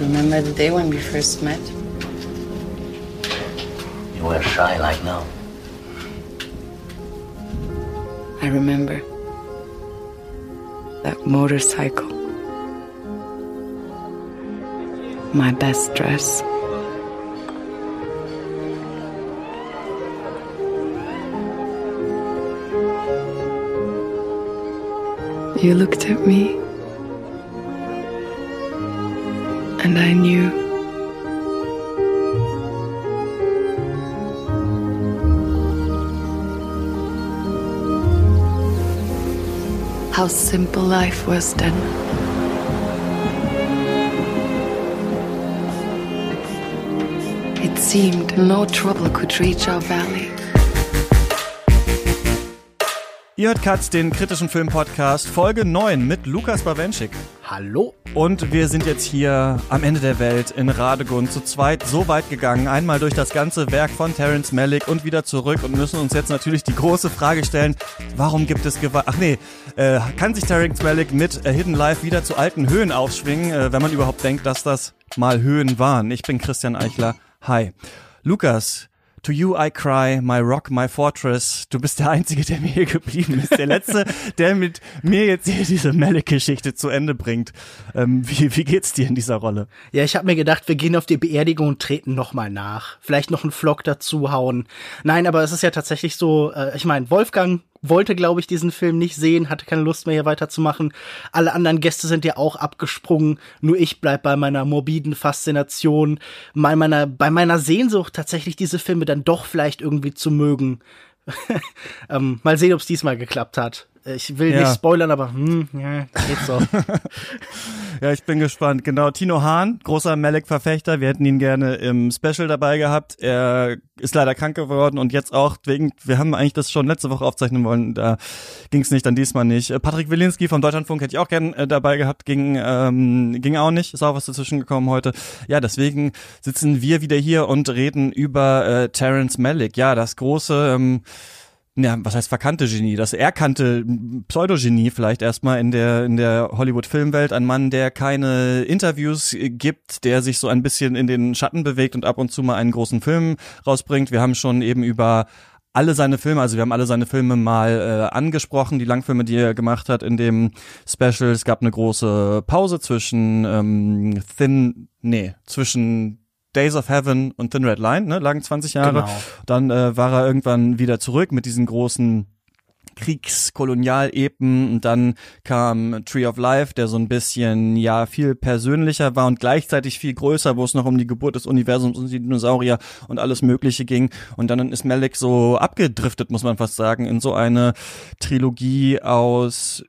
Remember the day when we first met? You were shy like now. I remember that motorcycle. My best dress. You looked at me, and I knew. How simple life was then. It seemed no trouble could reach our valley. Ihr hört Katz, den kritischen Film-Podcast, Folge 9 mit Lukas Bawenschik. Hallo. Und wir sind jetzt hier am Ende der Welt in Radegund zu zweit so weit gegangen, einmal durch das ganze Werk von Terence Malick und wieder zurück und müssen uns jetzt natürlich die große Frage stellen, warum gibt es Gewalt? Ach nee, äh, kann sich Terence Malick mit äh, Hidden Life wieder zu alten Höhen aufschwingen, äh, wenn man überhaupt denkt, dass das mal Höhen waren? Ich bin Christian Eichler. Hi. Lukas, To You I Cry, My Rock, My Fortress. Du bist der Einzige, der mir hier geblieben ist. Der Letzte, der mit mir jetzt hier diese Malik-Geschichte zu Ende bringt. Ähm, wie, wie geht's dir in dieser Rolle? Ja, ich habe mir gedacht, wir gehen auf die Beerdigung und treten nochmal nach. Vielleicht noch einen Vlog dazu hauen. Nein, aber es ist ja tatsächlich so, äh, ich meine, Wolfgang wollte, glaube ich, diesen Film nicht sehen, hatte keine Lust mehr hier weiterzumachen. Alle anderen Gäste sind ja auch abgesprungen. Nur ich bleib bei meiner morbiden Faszination, bei meiner, bei meiner Sehnsucht, tatsächlich diese Filme dann doch vielleicht irgendwie zu mögen. ähm, mal sehen, ob es diesmal geklappt hat. Ich will ja. nicht spoilern, aber hm, ja, geht so. ja, ich bin gespannt. Genau, Tino Hahn, großer Melek-Verfechter. Wir hätten ihn gerne im Special dabei gehabt. Er ist leider krank geworden und jetzt auch wegen, wir haben eigentlich das schon letzte Woche aufzeichnen wollen, da ging es nicht, dann diesmal nicht. Patrick Wilinski vom Deutschlandfunk hätte ich auch gern äh, dabei gehabt, ging, ähm, ging auch nicht, ist auch was dazwischen gekommen heute. Ja, deswegen sitzen wir wieder hier und reden über äh, Terence Malick. Ja, das große ähm, ja, was heißt verkannte Genie? Das erkannte Pseudogenie vielleicht erstmal in der, in der Hollywood-Filmwelt. Ein Mann, der keine Interviews gibt, der sich so ein bisschen in den Schatten bewegt und ab und zu mal einen großen Film rausbringt. Wir haben schon eben über alle seine Filme, also wir haben alle seine Filme mal äh, angesprochen, die Langfilme, die er gemacht hat in dem Special. Es gab eine große Pause zwischen ähm, Thin, nee, zwischen Days of Heaven und Thin Red Line, ne, lagen 20 Jahre. Genau. Dann äh, war er irgendwann wieder zurück mit diesen großen Kriegskolonialepen und dann kam Tree of Life, der so ein bisschen ja viel persönlicher war und gleichzeitig viel größer, wo es noch um die Geburt des Universums und die Dinosaurier und alles Mögliche ging und dann ist Malik so abgedriftet, muss man fast sagen, in so eine Trilogie aus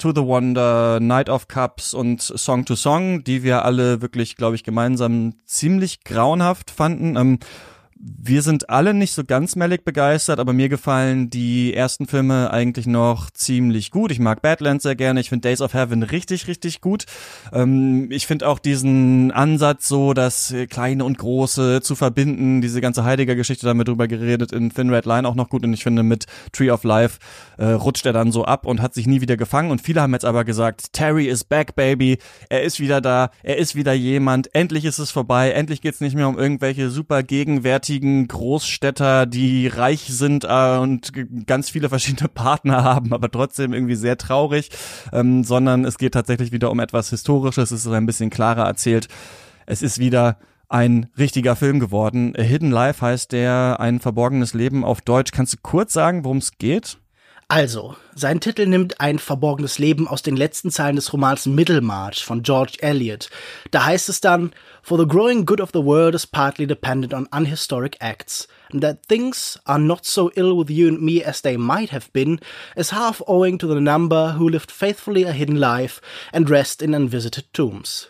To the Wonder, Night of Cups und Song to Song, die wir alle wirklich, glaube ich, gemeinsam ziemlich grauenhaft fanden. Ähm, wir sind alle nicht so ganz Malik begeistert, aber mir gefallen die ersten Filme eigentlich noch ziemlich gut. Ich mag Badlands sehr gerne. Ich finde Days of Heaven richtig, richtig gut. Ähm, ich finde auch diesen Ansatz so, das Kleine und Große zu verbinden, diese ganze Heidegger-Geschichte damit drüber geredet in Thin Red Line auch noch gut. Und ich finde, mit Tree of Life äh, rutscht er dann so ab und hat sich nie wieder gefangen. Und viele haben jetzt aber gesagt, Terry is back, baby. Er ist wieder da. Er ist wieder jemand. Endlich ist es vorbei. Endlich geht's nicht mehr um irgendwelche super gegenwärtigen richtigen Großstädter, die reich sind äh, und ganz viele verschiedene Partner haben, aber trotzdem irgendwie sehr traurig, ähm, sondern es geht tatsächlich wieder um etwas Historisches, es ist ein bisschen klarer erzählt. Es ist wieder ein richtiger Film geworden. A Hidden Life heißt der, ein verborgenes Leben auf Deutsch. Kannst du kurz sagen, worum es geht? Also, sein Titel nimmt ein verborgenes Leben aus den letzten Zeilen des Romans Middlemarch von George Eliot. Da heißt es dann, For the growing good of the world is partly dependent on unhistoric acts, and that things are not so ill with you and me as they might have been, is half owing to the number who lived faithfully a hidden life and rest in unvisited tombs.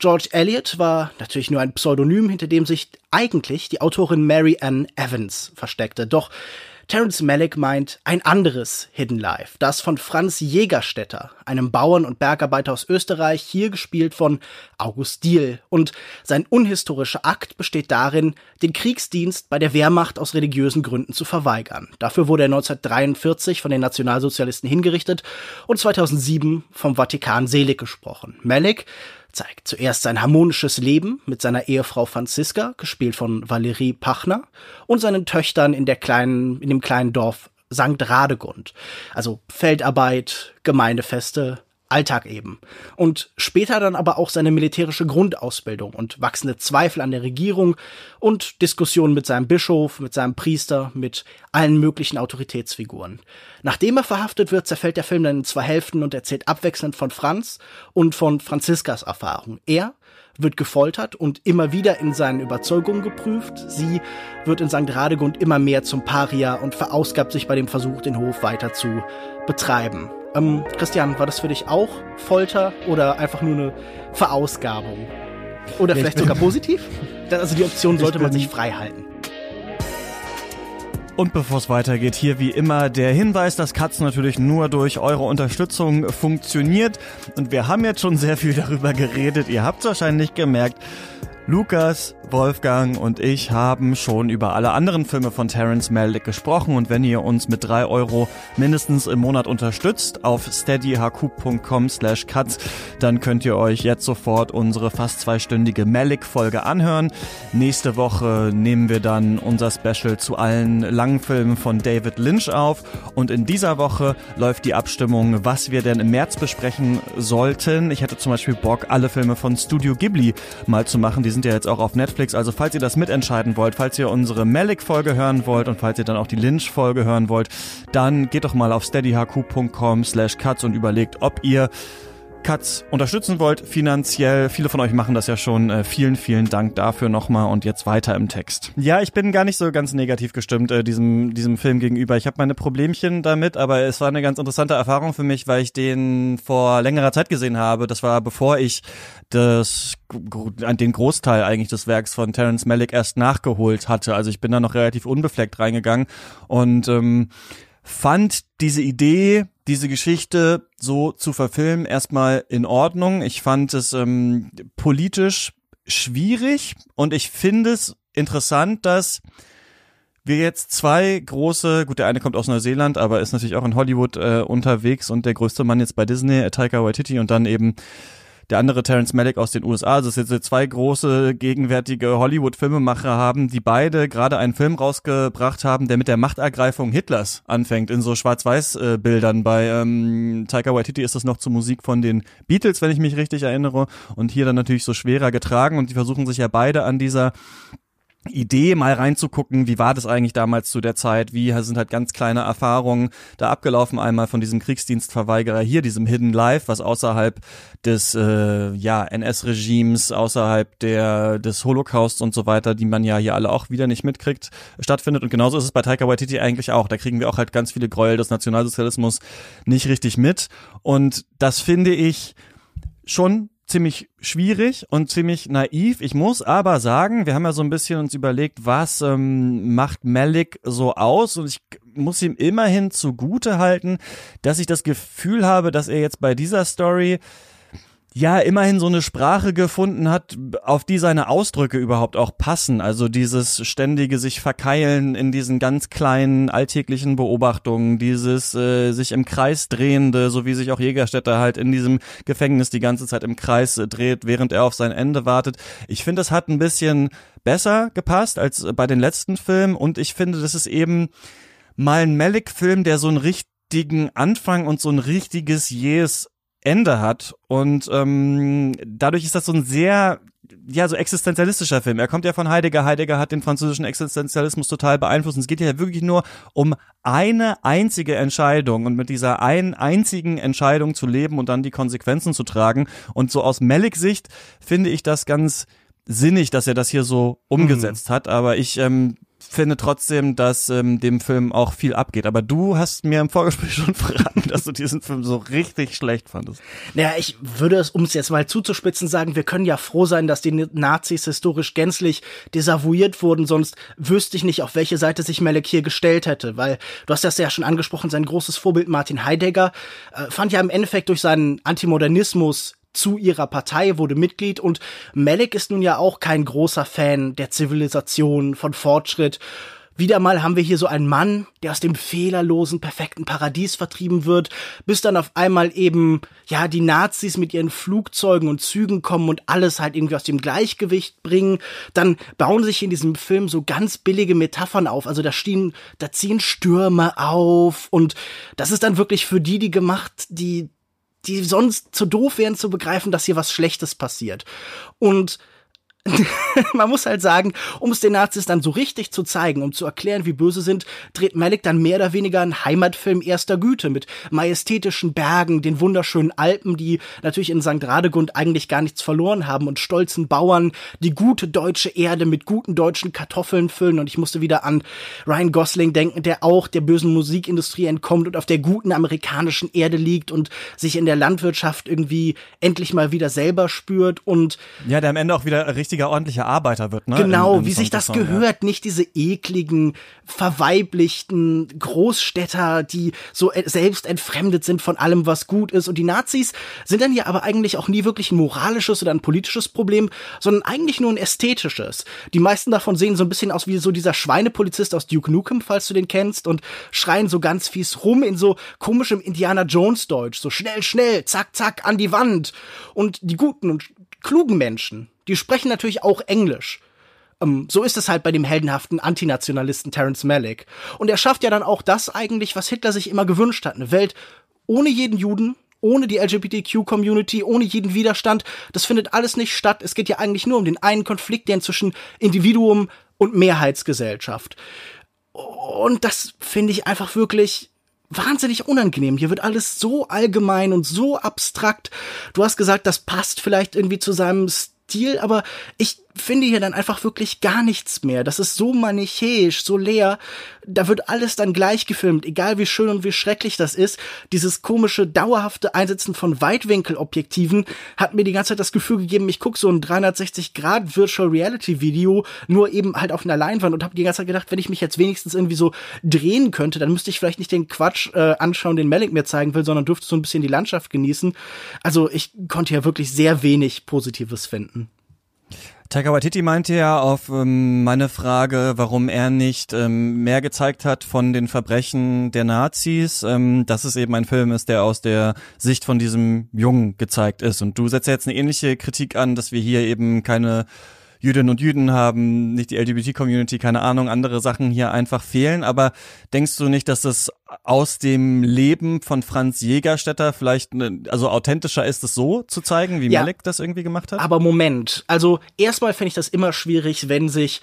George Eliot war natürlich nur ein Pseudonym, hinter dem sich eigentlich die Autorin Mary Ann Evans versteckte. Doch Terence Malick meint ein anderes Hidden Life, das von Franz Jägerstätter, einem Bauern und Bergarbeiter aus Österreich, hier gespielt von August Diehl. Und sein unhistorischer Akt besteht darin, den Kriegsdienst bei der Wehrmacht aus religiösen Gründen zu verweigern. Dafür wurde er 1943 von den Nationalsozialisten hingerichtet und 2007 vom Vatikan selig gesprochen. Malick zeigt zuerst sein harmonisches Leben mit seiner Ehefrau Franziska, gespielt von Valerie Pachner, und seinen Töchtern in der kleinen, in dem kleinen Dorf St. Radegund. Also Feldarbeit, Gemeindefeste, Alltag eben. Und später dann aber auch seine militärische Grundausbildung und wachsende Zweifel an der Regierung und Diskussionen mit seinem Bischof, mit seinem Priester, mit allen möglichen Autoritätsfiguren. Nachdem er verhaftet wird, zerfällt der Film dann in zwei Hälften und erzählt abwechselnd von Franz und von Franziskas Erfahrung. Er wird gefoltert und immer wieder in seinen Überzeugungen geprüft. Sie wird in St. Radegund immer mehr zum Paria und verausgabt sich bei dem Versuch, den Hof weiter zu betreiben. Ähm, Christian, war das für dich auch Folter oder einfach nur eine Verausgabung? Oder vielleicht sogar positiv? Also die Option sollte man sich frei halten. Und bevor es weitergeht, hier wie immer der Hinweis, dass Katz natürlich nur durch eure Unterstützung funktioniert. Und wir haben jetzt schon sehr viel darüber geredet. Ihr habt es wahrscheinlich gemerkt. Lukas, Wolfgang und ich haben schon über alle anderen Filme von Terence Malick gesprochen und wenn ihr uns mit drei Euro mindestens im Monat unterstützt auf steadyhq.com slash cuts, dann könnt ihr euch jetzt sofort unsere fast zweistündige Malick-Folge anhören. Nächste Woche nehmen wir dann unser Special zu allen langen Filmen von David Lynch auf und in dieser Woche läuft die Abstimmung, was wir denn im März besprechen sollten. Ich hätte zum Beispiel Bock, alle Filme von Studio Ghibli mal zu machen. Die sind ja jetzt auch auf Netflix. Also falls ihr das mitentscheiden wollt, falls ihr unsere Malik-Folge hören wollt und falls ihr dann auch die Lynch-Folge hören wollt, dann geht doch mal auf steadyhq.com slash cuts und überlegt, ob ihr Cuts unterstützen wollt, finanziell. Viele von euch machen das ja schon. Äh, vielen, vielen Dank dafür nochmal und jetzt weiter im Text. Ja, ich bin gar nicht so ganz negativ gestimmt äh, diesem, diesem Film gegenüber. Ich habe meine Problemchen damit, aber es war eine ganz interessante Erfahrung für mich, weil ich den vor längerer Zeit gesehen habe. Das war bevor ich das, den Großteil eigentlich des Werks von Terence Malick erst nachgeholt hatte. Also ich bin da noch relativ unbefleckt reingegangen und ähm, fand diese Idee, diese Geschichte so zu verfilmen, erstmal in Ordnung. Ich fand es ähm, politisch schwierig und ich finde es interessant, dass wir jetzt zwei große, gut, der eine kommt aus Neuseeland, aber ist natürlich auch in Hollywood äh, unterwegs und der größte Mann jetzt bei Disney, Taika Waititi und dann eben der andere Terence Malick aus den USA. Also es sind zwei große gegenwärtige Hollywood-Filmemacher haben, die beide gerade einen Film rausgebracht haben, der mit der Machtergreifung Hitlers anfängt, in so Schwarz-Weiß-Bildern. Bei ähm, Taika Waititi ist das noch zur Musik von den Beatles, wenn ich mich richtig erinnere. Und hier dann natürlich so schwerer getragen und die versuchen sich ja beide an dieser Idee, mal reinzugucken, wie war das eigentlich damals zu der Zeit, wie sind halt ganz kleine Erfahrungen da abgelaufen, einmal von diesem Kriegsdienstverweigerer hier, diesem Hidden Life, was außerhalb des äh, ja, NS-Regimes, außerhalb der des Holocausts und so weiter, die man ja hier alle auch wieder nicht mitkriegt, stattfindet. Und genauso ist es bei Taika Waititi eigentlich auch. Da kriegen wir auch halt ganz viele Gräuel des Nationalsozialismus nicht richtig mit. Und das finde ich schon ziemlich schwierig und ziemlich naiv. Ich muss aber sagen, wir haben ja so ein bisschen uns überlegt, was ähm, macht Malik so aus und ich muss ihm immerhin zugute halten, dass ich das Gefühl habe, dass er jetzt bei dieser Story ja immerhin so eine Sprache gefunden hat, auf die seine Ausdrücke überhaupt auch passen. Also dieses ständige sich verkeilen in diesen ganz kleinen alltäglichen Beobachtungen, dieses äh, sich im Kreis drehende, so wie sich auch Jägerstätter halt in diesem Gefängnis die ganze Zeit im Kreis äh, dreht, während er auf sein Ende wartet. Ich finde, das hat ein bisschen besser gepasst als bei den letzten Filmen und ich finde, das ist eben mal ein Malik-Film, der so einen richtigen Anfang und so ein richtiges jähes Ende hat. Und ähm, dadurch ist das so ein sehr ja, so existenzialistischer Film. Er kommt ja von Heidegger. Heidegger hat den französischen Existenzialismus total beeinflusst. Und es geht ja wirklich nur um eine einzige Entscheidung und mit dieser einen einzigen Entscheidung zu leben und dann die Konsequenzen zu tragen. Und so aus Malik Sicht finde ich das ganz sinnig, dass er das hier so umgesetzt mhm. hat. Aber ich ähm, finde trotzdem, dass ähm, dem Film auch viel abgeht. Aber du hast mir im Vorgespräch schon verraten, dass du diesen Film so richtig schlecht fandest. Naja, ich würde es, um es jetzt mal zuzuspitzen, sagen, wir können ja froh sein, dass die Nazis historisch gänzlich desavouiert wurden, sonst wüsste ich nicht, auf welche Seite sich Melek hier gestellt hätte, weil du hast das ja schon angesprochen, sein großes Vorbild Martin Heidegger äh, fand ja im Endeffekt durch seinen Antimodernismus zu ihrer Partei, wurde Mitglied und Malik ist nun ja auch kein großer Fan der Zivilisation, von Fortschritt wieder mal haben wir hier so einen Mann, der aus dem fehlerlosen, perfekten Paradies vertrieben wird, bis dann auf einmal eben, ja, die Nazis mit ihren Flugzeugen und Zügen kommen und alles halt irgendwie aus dem Gleichgewicht bringen. Dann bauen sich in diesem Film so ganz billige Metaphern auf. Also da stehen, da ziehen Stürme auf und das ist dann wirklich für die, die gemacht, die, die sonst zu doof wären zu begreifen, dass hier was Schlechtes passiert. Und man muss halt sagen, um es den Nazis dann so richtig zu zeigen, um zu erklären, wie böse sind, dreht Malik dann mehr oder weniger einen Heimatfilm erster Güte mit majestätischen Bergen, den wunderschönen Alpen, die natürlich in St. Radegund eigentlich gar nichts verloren haben und stolzen Bauern, die gute deutsche Erde mit guten deutschen Kartoffeln füllen und ich musste wieder an Ryan Gosling denken, der auch der bösen Musikindustrie entkommt und auf der guten amerikanischen Erde liegt und sich in der Landwirtschaft irgendwie endlich mal wieder selber spürt und ja, der am Ende auch wieder richtig richtiger, ordentlicher Arbeiter wird, ne? Genau, in, in wie sich das Song, gehört, ja. nicht diese ekligen, verweiblichten Großstädter, die so selbst entfremdet sind von allem, was gut ist. Und die Nazis sind dann ja aber eigentlich auch nie wirklich ein moralisches oder ein politisches Problem, sondern eigentlich nur ein ästhetisches. Die meisten davon sehen so ein bisschen aus wie so dieser Schweinepolizist aus Duke Nukem, falls du den kennst, und schreien so ganz fies rum in so komischem Indiana Jones Deutsch, so schnell, schnell, zack, zack, an die Wand. Und die guten und klugen Menschen, die sprechen natürlich auch Englisch. Ähm, so ist es halt bei dem heldenhaften Antinationalisten Terence Malick. Und er schafft ja dann auch das eigentlich, was Hitler sich immer gewünscht hat. Eine Welt ohne jeden Juden, ohne die LGBTQ-Community, ohne jeden Widerstand. Das findet alles nicht statt. Es geht ja eigentlich nur um den einen Konflikt, der zwischen Individuum und Mehrheitsgesellschaft. Und das finde ich einfach wirklich wahnsinnig unangenehm. Hier wird alles so allgemein und so abstrakt. Du hast gesagt, das passt vielleicht irgendwie zu seinem Stil, aber ich finde hier dann einfach wirklich gar nichts mehr. Das ist so manichäisch, so leer. Da wird alles dann gleich gefilmt, egal wie schön und wie schrecklich das ist. Dieses komische, dauerhafte Einsetzen von Weitwinkelobjektiven hat mir die ganze Zeit das Gefühl gegeben, ich gucke so ein 360-Grad Virtual Reality Video, nur eben halt auf einer Leinwand und habe die ganze Zeit gedacht, wenn ich mich jetzt wenigstens irgendwie so drehen könnte, dann müsste ich vielleicht nicht den Quatsch äh, anschauen, den Malik mir zeigen will, sondern dürfte so ein bisschen die Landschaft genießen. Also ich konnte ja wirklich sehr wenig Positives finden. Taika Waititi meinte ja auf ähm, meine Frage, warum er nicht ähm, mehr gezeigt hat von den Verbrechen der Nazis, ähm, dass es eben ein Film ist, der aus der Sicht von diesem Jungen gezeigt ist. Und du setzt ja jetzt eine ähnliche Kritik an, dass wir hier eben keine Jüdinnen und Jüden haben, nicht die LGBT-Community, keine Ahnung, andere Sachen hier einfach fehlen. Aber denkst du nicht, dass das aus dem Leben von Franz Jägerstätter vielleicht, ne, also authentischer ist es so zu zeigen, wie ja, Malek das irgendwie gemacht hat? Aber Moment, also erstmal finde ich das immer schwierig, wenn sich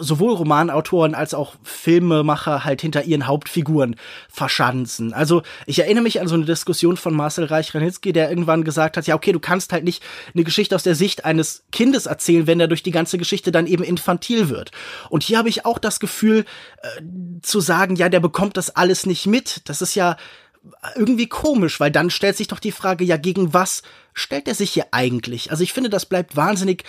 sowohl Romanautoren als auch Filmemacher halt hinter ihren Hauptfiguren verschanzen. Also ich erinnere mich an so eine Diskussion von Marcel Reich-Ranitzky, der irgendwann gesagt hat, ja okay, du kannst halt nicht eine Geschichte aus der Sicht eines Kindes erzählen, wenn er durch die ganze Geschichte dann eben infantil wird. Und hier habe ich auch das Gefühl äh, zu sagen, ja, der bekommt das alles nicht mit. Das ist ja irgendwie komisch, weil dann stellt sich doch die Frage, ja, gegen was stellt er sich hier eigentlich? Also ich finde, das bleibt wahnsinnig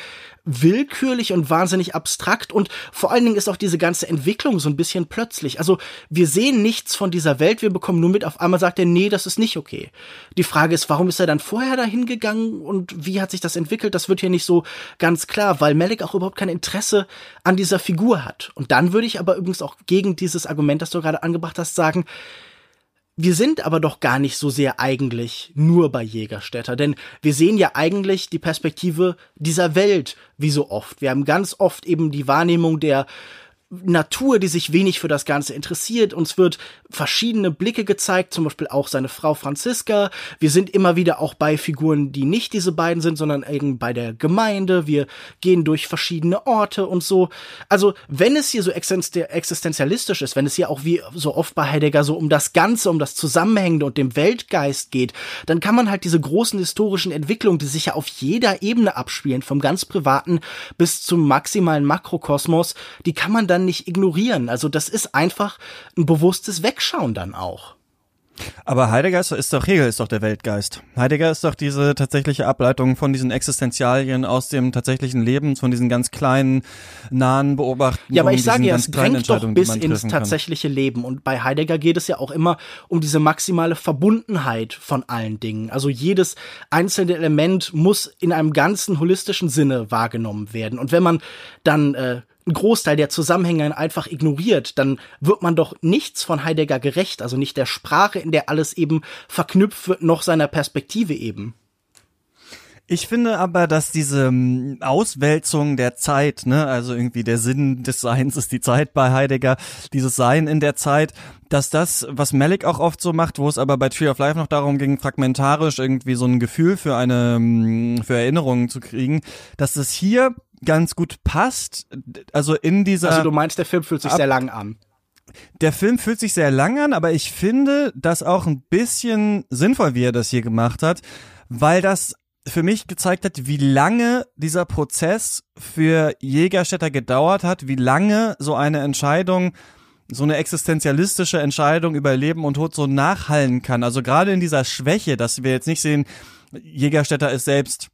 willkürlich und wahnsinnig abstrakt und vor allen Dingen ist auch diese ganze Entwicklung so ein bisschen plötzlich. Also wir sehen nichts von dieser Welt, wir bekommen nur mit, auf einmal sagt er, nee, das ist nicht okay. Die Frage ist, warum ist er dann vorher dahin gegangen und wie hat sich das entwickelt? Das wird hier nicht so ganz klar, weil Malik auch überhaupt kein Interesse an dieser Figur hat. Und dann würde ich aber übrigens auch gegen dieses Argument, das du gerade angebracht hast, sagen, wir sind aber doch gar nicht so sehr eigentlich nur bei Jägerstätter, denn wir sehen ja eigentlich die Perspektive dieser Welt, wie so oft. Wir haben ganz oft eben die Wahrnehmung der Natur, die sich wenig für das Ganze interessiert. Uns wird verschiedene Blicke gezeigt, zum Beispiel auch seine Frau Franziska. Wir sind immer wieder auch bei Figuren, die nicht diese beiden sind, sondern eben bei der Gemeinde. Wir gehen durch verschiedene Orte und so. Also, wenn es hier so existenzialistisch ist, wenn es hier auch wie so oft bei Heidegger so um das Ganze, um das Zusammenhängende und dem Weltgeist geht, dann kann man halt diese großen historischen Entwicklungen, die sich ja auf jeder Ebene abspielen, vom ganz privaten bis zum maximalen Makrokosmos, die kann man dann dann nicht ignorieren. Also das ist einfach ein bewusstes Wegschauen dann auch. Aber Heidegger ist doch Hegel ist doch der Weltgeist. Heidegger ist doch diese tatsächliche Ableitung von diesen Existenzialien aus dem tatsächlichen Leben, von diesen ganz kleinen, nahen Beobachtungen. Ja, aber ich sage ja, es drängt doch bis ins tatsächliche Leben. Und bei Heidegger geht es ja auch immer um diese maximale Verbundenheit von allen Dingen. Also jedes einzelne Element muss in einem ganzen holistischen Sinne wahrgenommen werden. Und wenn man dann äh, einen Großteil der Zusammenhänge einfach ignoriert, dann wird man doch nichts von Heidegger gerecht, also nicht der Sprache, in der alles eben verknüpft wird, noch seiner Perspektive eben. Ich finde aber, dass diese ähm, Auswälzung der Zeit, ne, also irgendwie der Sinn des Seins ist die Zeit bei Heidegger, dieses Sein in der Zeit, dass das, was Malik auch oft so macht, wo es aber bei Tree of Life noch darum ging, fragmentarisch irgendwie so ein Gefühl für eine, ähm, für Erinnerungen zu kriegen, dass es hier ganz gut passt, also in dieser. Also du meinst, der Film fühlt sich sehr lang an. Der Film fühlt sich sehr lang an, aber ich finde das auch ein bisschen sinnvoll, wie er das hier gemacht hat, weil das für mich gezeigt hat, wie lange dieser Prozess für Jägerstätter gedauert hat, wie lange so eine Entscheidung, so eine existenzialistische Entscheidung über Leben und Tod so nachhallen kann. Also gerade in dieser Schwäche, dass wir jetzt nicht sehen, Jägerstätter ist selbst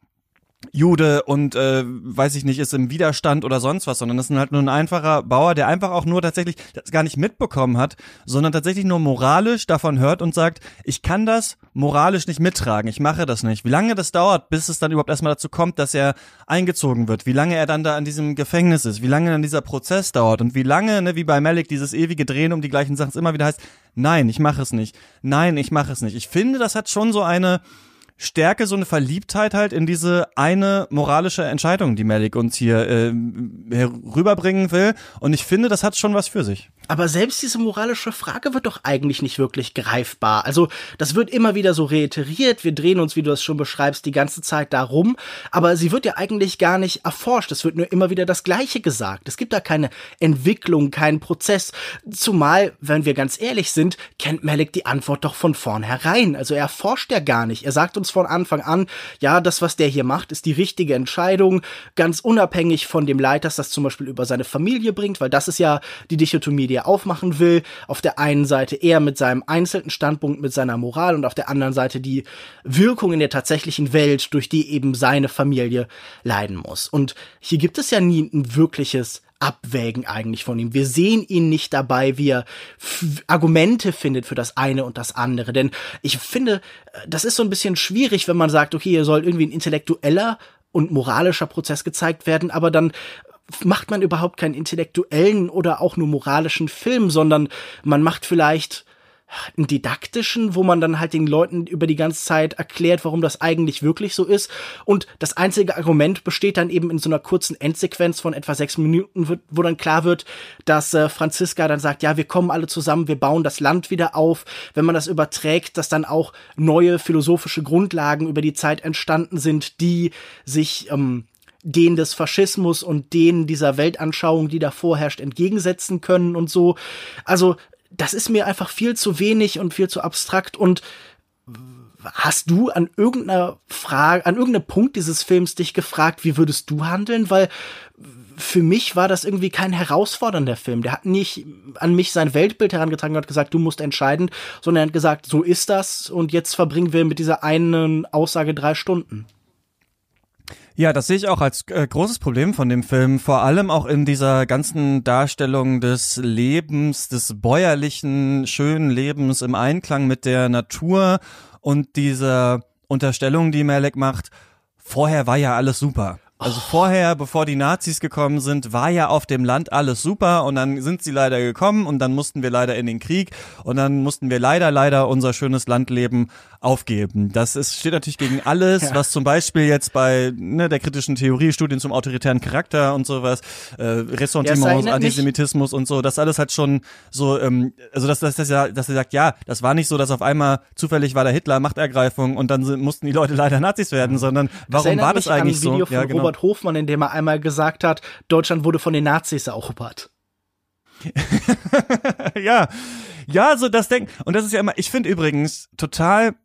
Jude und äh, weiß ich nicht, ist im Widerstand oder sonst was, sondern das ist halt nur ein einfacher Bauer, der einfach auch nur tatsächlich das gar nicht mitbekommen hat, sondern tatsächlich nur moralisch davon hört und sagt, ich kann das moralisch nicht mittragen, ich mache das nicht. Wie lange das dauert, bis es dann überhaupt erstmal dazu kommt, dass er eingezogen wird, wie lange er dann da in diesem Gefängnis ist, wie lange dann dieser Prozess dauert und wie lange, ne, wie bei Malik, dieses ewige Drehen um die gleichen Sachen immer wieder heißt, nein, ich mache es nicht, nein, ich mache es nicht. Ich finde, das hat schon so eine Stärke, so eine Verliebtheit halt in diese eine moralische Entscheidung, die Malik uns hier äh, rüberbringen will. Und ich finde, das hat schon was für sich. Aber selbst diese moralische Frage wird doch eigentlich nicht wirklich greifbar. Also das wird immer wieder so reiteriert. Wir drehen uns, wie du es schon beschreibst, die ganze Zeit darum. Aber sie wird ja eigentlich gar nicht erforscht. Es wird nur immer wieder das Gleiche gesagt. Es gibt da keine Entwicklung, keinen Prozess. Zumal, wenn wir ganz ehrlich sind, kennt Malik die Antwort doch von vornherein. Also er forscht ja gar nicht. Er sagt uns von Anfang an, ja, das, was der hier macht, ist die richtige Entscheidung. Ganz unabhängig von dem Leid, das das zum Beispiel über seine Familie bringt, weil das ist ja die Dichotomie, die er aufmachen will. Auf der einen Seite er mit seinem einzelnen Standpunkt, mit seiner Moral und auf der anderen Seite die Wirkung in der tatsächlichen Welt, durch die eben seine Familie leiden muss. Und hier gibt es ja nie ein wirkliches Abwägen eigentlich von ihm. Wir sehen ihn nicht dabei, wie er Argumente findet für das eine und das andere. Denn ich finde, äh, das ist so ein bisschen schwierig, wenn man sagt, okay, hier soll irgendwie ein intellektueller und moralischer Prozess gezeigt werden, aber dann macht man überhaupt keinen intellektuellen oder auch nur moralischen Film, sondern man macht vielleicht einen didaktischen, wo man dann halt den Leuten über die ganze Zeit erklärt, warum das eigentlich wirklich so ist. Und das einzige Argument besteht dann eben in so einer kurzen Endsequenz von etwa sechs Minuten, wo dann klar wird, dass äh, Franziska dann sagt, ja, wir kommen alle zusammen, wir bauen das Land wieder auf. Wenn man das überträgt, dass dann auch neue philosophische Grundlagen über die Zeit entstanden sind, die sich ähm, denen des Faschismus und denen dieser Weltanschauung, die da vorherrscht, entgegensetzen können und so. Also, das ist mir einfach viel zu wenig und viel zu abstrakt und Hast du an irgendeiner Frage, an irgendeinem Punkt dieses Films dich gefragt, wie würdest du handeln? Weil für mich war das irgendwie kein herausfordernder Film. Der hat nicht an mich sein Weltbild herangetragen und hat gesagt, du musst entscheiden, sondern er hat gesagt, so ist das und jetzt verbringen wir mit dieser einen Aussage drei Stunden. Ja, das sehe ich auch als äh, großes Problem von dem Film, vor allem auch in dieser ganzen Darstellung des Lebens, des bäuerlichen, schönen Lebens im Einklang mit der Natur und dieser Unterstellung, die Malek macht, vorher war ja alles super. Also vorher, bevor die Nazis gekommen sind, war ja auf dem Land alles super und dann sind sie leider gekommen und dann mussten wir leider in den Krieg und dann mussten wir leider, leider unser schönes Landleben aufgeben. Das ist, steht natürlich gegen alles, ja. was zum Beispiel jetzt bei ne, der kritischen Theorie, Studien zum autoritären Charakter und sowas, äh, Ressentiments, ja, Antisemitismus und so, das alles hat schon so, ähm, also dass, dass, dass, er, dass er sagt, ja, das war nicht so, dass auf einmal zufällig war der Hitler Machtergreifung und dann sind, mussten die Leute leider Nazis werden, sondern warum war das eigentlich so? Ja, genau. Robert Hofmann, in dem er einmal gesagt hat, Deutschland wurde von den Nazis erobert. ja, ja, so das Denken. Und das ist ja immer, ich finde übrigens total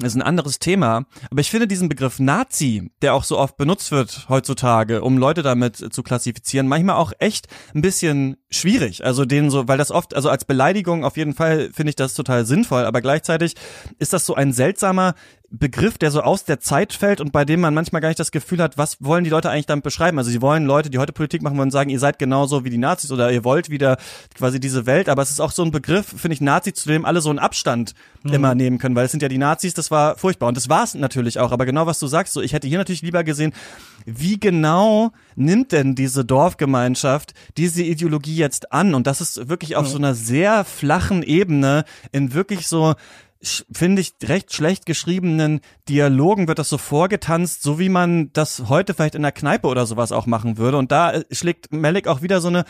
das ist ein anderes Thema. Aber ich finde diesen Begriff Nazi, der auch so oft benutzt wird heutzutage, um Leute damit zu klassifizieren, manchmal auch echt ein bisschen schwierig. Also den so, weil das oft, also als Beleidigung auf jeden Fall finde ich das total sinnvoll, aber gleichzeitig ist das so ein seltsamer Begriff, der so aus der Zeit fällt und bei dem man manchmal gar nicht das Gefühl hat, was wollen die Leute eigentlich damit beschreiben? Also sie wollen Leute, die heute Politik machen wollen, sagen, ihr seid genauso wie die Nazis oder ihr wollt wieder quasi diese Welt, aber es ist auch so ein Begriff, finde ich, Nazi, zu dem alle so einen Abstand mhm. immer nehmen können, weil es sind ja die Nazis, das war furchtbar und das war es natürlich auch, aber genau was du sagst, so ich hätte hier natürlich lieber gesehen, wie genau nimmt denn diese Dorfgemeinschaft diese Ideologie jetzt an und das ist wirklich auf mhm. so einer sehr flachen Ebene in wirklich so finde ich, recht schlecht geschriebenen Dialogen wird das so vorgetanzt, so wie man das heute vielleicht in der Kneipe oder sowas auch machen würde. Und da äh, schlägt Malik auch wieder so eine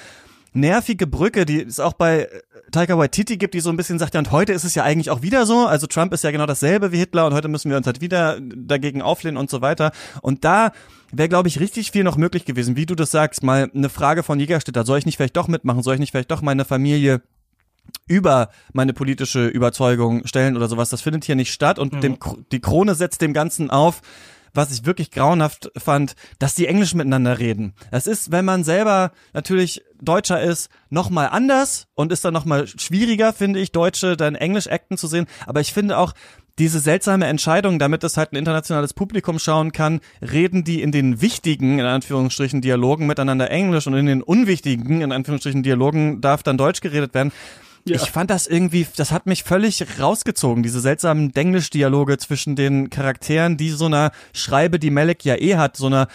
nervige Brücke, die es auch bei äh, Taika Waititi gibt, die so ein bisschen sagt, ja, und heute ist es ja eigentlich auch wieder so. Also Trump ist ja genau dasselbe wie Hitler und heute müssen wir uns halt wieder dagegen auflehnen und so weiter. Und da wäre, glaube ich, richtig viel noch möglich gewesen. Wie du das sagst, mal eine Frage von Jägerstädter. Soll ich nicht vielleicht doch mitmachen? Soll ich nicht vielleicht doch meine Familie über meine politische Überzeugung stellen oder sowas. Das findet hier nicht statt und mhm. dem, die Krone setzt dem Ganzen auf, was ich wirklich grauenhaft fand, dass die Englisch miteinander reden. Das ist, wenn man selber natürlich Deutscher ist, nochmal anders und ist dann nochmal schwieriger, finde ich, Deutsche dann Englisch acten zu sehen. Aber ich finde auch, diese seltsame Entscheidung, damit es halt ein internationales Publikum schauen kann, reden die in den wichtigen, in Anführungsstrichen, Dialogen miteinander Englisch und in den unwichtigen, in Anführungsstrichen, Dialogen darf dann Deutsch geredet werden. Ja. Ich fand das irgendwie, das hat mich völlig rausgezogen, diese seltsamen Denglisch-Dialoge zwischen den Charakteren, die so einer Schreibe, die Melek ja eh hat, so einer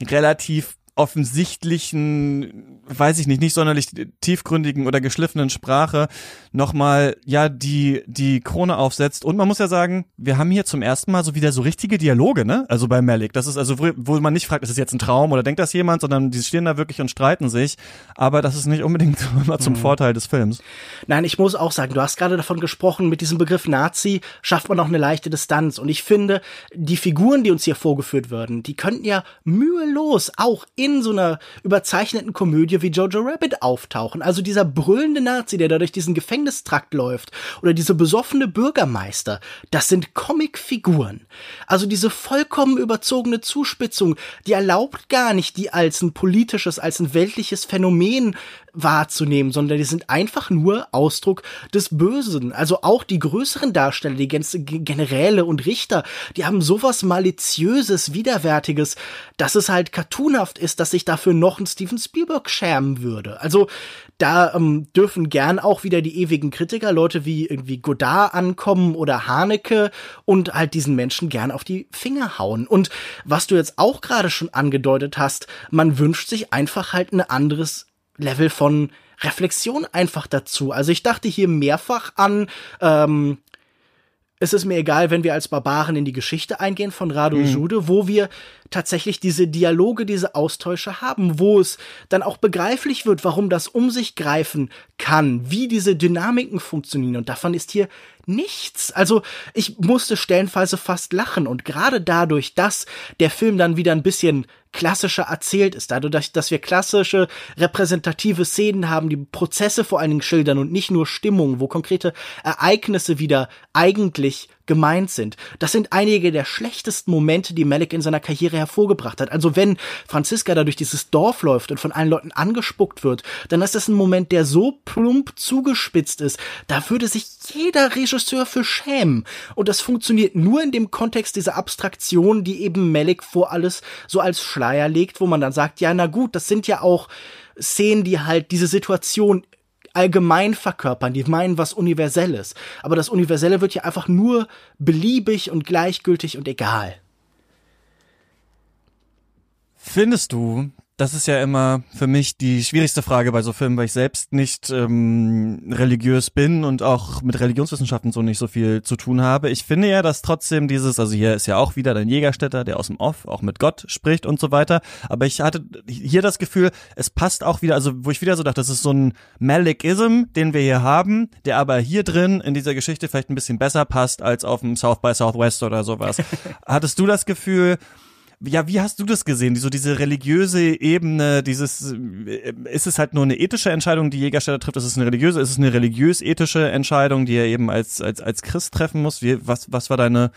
relativ offensichtlichen, weiß ich nicht, nicht sonderlich tiefgründigen oder geschliffenen Sprache nochmal, ja, die, die Krone aufsetzt. Und man muss ja sagen, wir haben hier zum ersten Mal so wieder so richtige Dialoge, ne? Also bei Malik. Das ist also, wo, wo man nicht fragt, ist das jetzt ein Traum oder denkt das jemand, sondern die stehen da wirklich und streiten sich. Aber das ist nicht unbedingt immer zum mhm. Vorteil des Films. Nein, ich muss auch sagen, du hast gerade davon gesprochen, mit diesem Begriff Nazi schafft man auch eine leichte Distanz. Und ich finde, die Figuren, die uns hier vorgeführt werden, die könnten ja mühelos auch in in so einer überzeichneten Komödie wie Jojo Rabbit auftauchen. Also dieser brüllende Nazi, der da durch diesen Gefängnistrakt läuft, oder diese besoffene Bürgermeister, das sind Comicfiguren. Also diese vollkommen überzogene Zuspitzung, die erlaubt gar nicht, die als ein politisches, als ein weltliches Phänomen wahrzunehmen, sondern die sind einfach nur Ausdruck des Bösen. Also auch die größeren Darsteller, die Generäle und Richter, die haben sowas maliziöses, widerwärtiges, dass es halt cartoonhaft ist, dass sich dafür noch ein Steven Spielberg schämen würde. Also da ähm, dürfen gern auch wieder die ewigen Kritiker, Leute wie irgendwie Godard ankommen oder Haneke und halt diesen Menschen gern auf die Finger hauen. Und was du jetzt auch gerade schon angedeutet hast, man wünscht sich einfach halt ein anderes Level von Reflexion einfach dazu. Also ich dachte hier mehrfach an, ähm, es ist mir egal, wenn wir als Barbaren in die Geschichte eingehen von Radu mhm. Jude, wo wir tatsächlich diese Dialoge, diese Austausche haben, wo es dann auch begreiflich wird, warum das um sich greifen kann, wie diese Dynamiken funktionieren. Und davon ist hier nichts. Also ich musste stellenweise fast lachen und gerade dadurch, dass der Film dann wieder ein bisschen klassischer erzählt ist, dadurch, dass wir klassische repräsentative Szenen haben, die Prozesse vor allen Dingen schildern und nicht nur Stimmung, wo konkrete Ereignisse wieder eigentlich gemeint sind. Das sind einige der schlechtesten Momente, die Malik in seiner Karriere hervorgebracht hat. Also wenn Franziska da durch dieses Dorf läuft und von allen Leuten angespuckt wird, dann ist das ein Moment, der so plump zugespitzt ist. Da würde sich jeder Regisseur für schämen. Und das funktioniert nur in dem Kontext dieser Abstraktion, die eben Malik vor alles so als Schleier legt, wo man dann sagt, ja, na gut, das sind ja auch Szenen, die halt diese Situation allgemein verkörpern, die meinen was Universelles. Aber das Universelle wird ja einfach nur beliebig und gleichgültig und egal. Findest du, das ist ja immer für mich die schwierigste Frage bei so Filmen, weil ich selbst nicht ähm, religiös bin und auch mit Religionswissenschaften so nicht so viel zu tun habe. Ich finde ja, dass trotzdem dieses, also hier ist ja auch wieder dein Jägerstätter, der aus dem Off auch mit Gott spricht und so weiter. Aber ich hatte hier das Gefühl, es passt auch wieder, also wo ich wieder so dachte, das ist so ein Malikism, den wir hier haben, der aber hier drin in dieser Geschichte vielleicht ein bisschen besser passt als auf dem South by Southwest oder sowas. Hattest du das Gefühl, ja, wie hast du das gesehen? So diese religiöse Ebene, dieses, äh, ist es halt nur eine ethische Entscheidung, die Jägerstätter trifft? Ist es eine religiöse, ist es eine religiös-ethische Entscheidung, die er eben als, als, als Christ treffen muss? Wie, was, was war deine,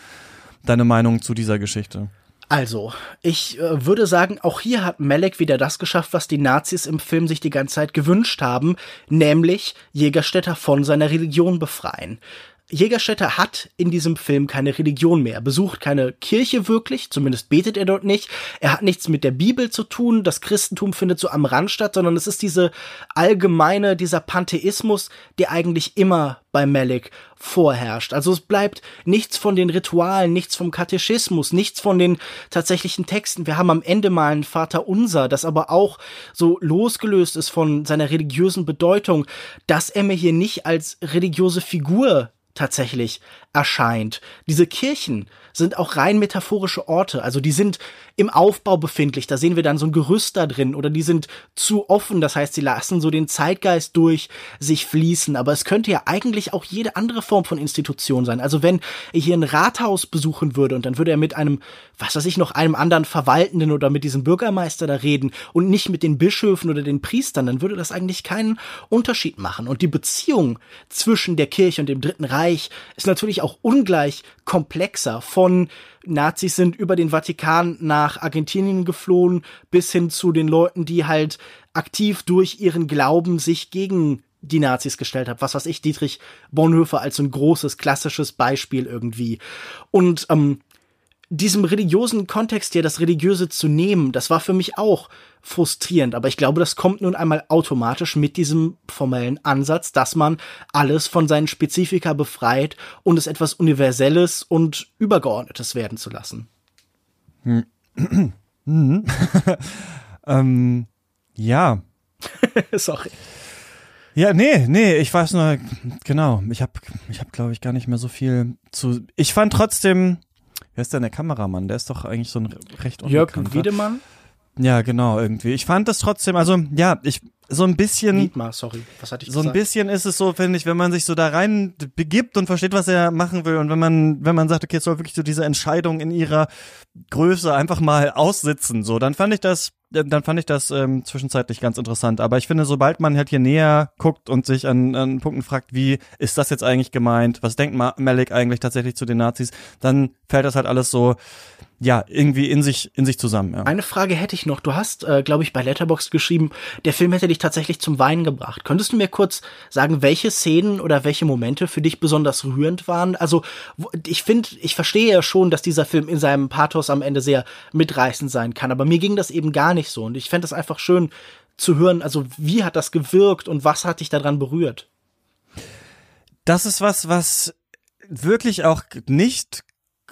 deine Meinung zu dieser Geschichte? Also, ich äh, würde sagen, auch hier hat Malek wieder das geschafft, was die Nazis im Film sich die ganze Zeit gewünscht haben, nämlich Jägerstätter von seiner Religion befreien Jägerstätter hat in diesem Film keine Religion mehr. Er besucht keine Kirche wirklich, zumindest betet er dort nicht. Er hat nichts mit der Bibel zu tun. Das Christentum findet so am Rand statt, sondern es ist diese allgemeine, dieser Pantheismus, der eigentlich immer bei Malik vorherrscht. Also es bleibt nichts von den Ritualen, nichts vom Katechismus, nichts von den tatsächlichen Texten. Wir haben am Ende mal ein Vater Unser, das aber auch so losgelöst ist von seiner religiösen Bedeutung, dass er mir hier nicht als religiöse Figur tatsächlich erscheint. Diese Kirchen sind auch rein metaphorische Orte, also die sind im Aufbau befindlich, da sehen wir dann so ein Gerüst da drin oder die sind zu offen, das heißt, sie lassen so den Zeitgeist durch sich fließen, aber es könnte ja eigentlich auch jede andere Form von Institution sein. Also wenn er hier ein Rathaus besuchen würde und dann würde er mit einem, was weiß ich, noch einem anderen Verwaltenden oder mit diesem Bürgermeister da reden und nicht mit den Bischöfen oder den Priestern, dann würde das eigentlich keinen Unterschied machen. Und die Beziehung zwischen der Kirche und dem Dritten Reich ist natürlich auch ungleich komplexer. Von Nazis sind über den Vatikan nach Argentinien geflohen, bis hin zu den Leuten, die halt aktiv durch ihren Glauben sich gegen die Nazis gestellt haben. Was weiß ich, Dietrich Bonhoeffer als so ein großes, klassisches Beispiel irgendwie. Und ähm, diesem religiösen Kontext hier das Religiöse zu nehmen, das war für mich auch frustrierend. Aber ich glaube, das kommt nun einmal automatisch mit diesem formellen Ansatz, dass man alles von seinen Spezifika befreit und es etwas Universelles und Übergeordnetes werden zu lassen. Hm. ähm, ja. Sorry. Ja, nee, nee, ich weiß nur, genau, ich habe, ich hab, glaube ich, gar nicht mehr so viel zu. Ich fand trotzdem, Wer ist denn der Kameramann? Der ist doch eigentlich so ein recht Jörg Wiedemann? Ja, genau, irgendwie. Ich fand das trotzdem, also ja, ich so ein bisschen. Wiedmar, sorry. Was hatte ich So gesagt? ein bisschen ist es so, finde ich, wenn man sich so da rein begibt und versteht, was er machen will und wenn man, wenn man sagt, okay, es soll wirklich so diese Entscheidung in ihrer Größe einfach mal aussitzen, so, dann fand ich das, dann fand ich das ähm, zwischenzeitlich ganz interessant. Aber ich finde, sobald man halt hier näher guckt und sich an, an Punkten fragt, wie ist das jetzt eigentlich gemeint, was denkt Malik eigentlich tatsächlich zu den Nazis, dann fällt das halt alles so, ja, irgendwie in sich, in sich zusammen. Ja. Eine Frage hätte ich noch. Du hast, äh, glaube ich, bei Letterboxd geschrieben, der Film hätte dich tatsächlich zum Weinen gebracht. Könntest du mir kurz sagen, welche Szenen oder welche Momente für dich besonders rührend waren? Also, ich finde, ich verstehe ja schon, dass dieser Film in seinem Pathos am Ende sehr mitreißend sein kann, aber mir ging das eben gar nicht so. Und ich fände es einfach schön zu hören, also wie hat das gewirkt und was hat dich daran berührt? Das ist was, was wirklich auch nicht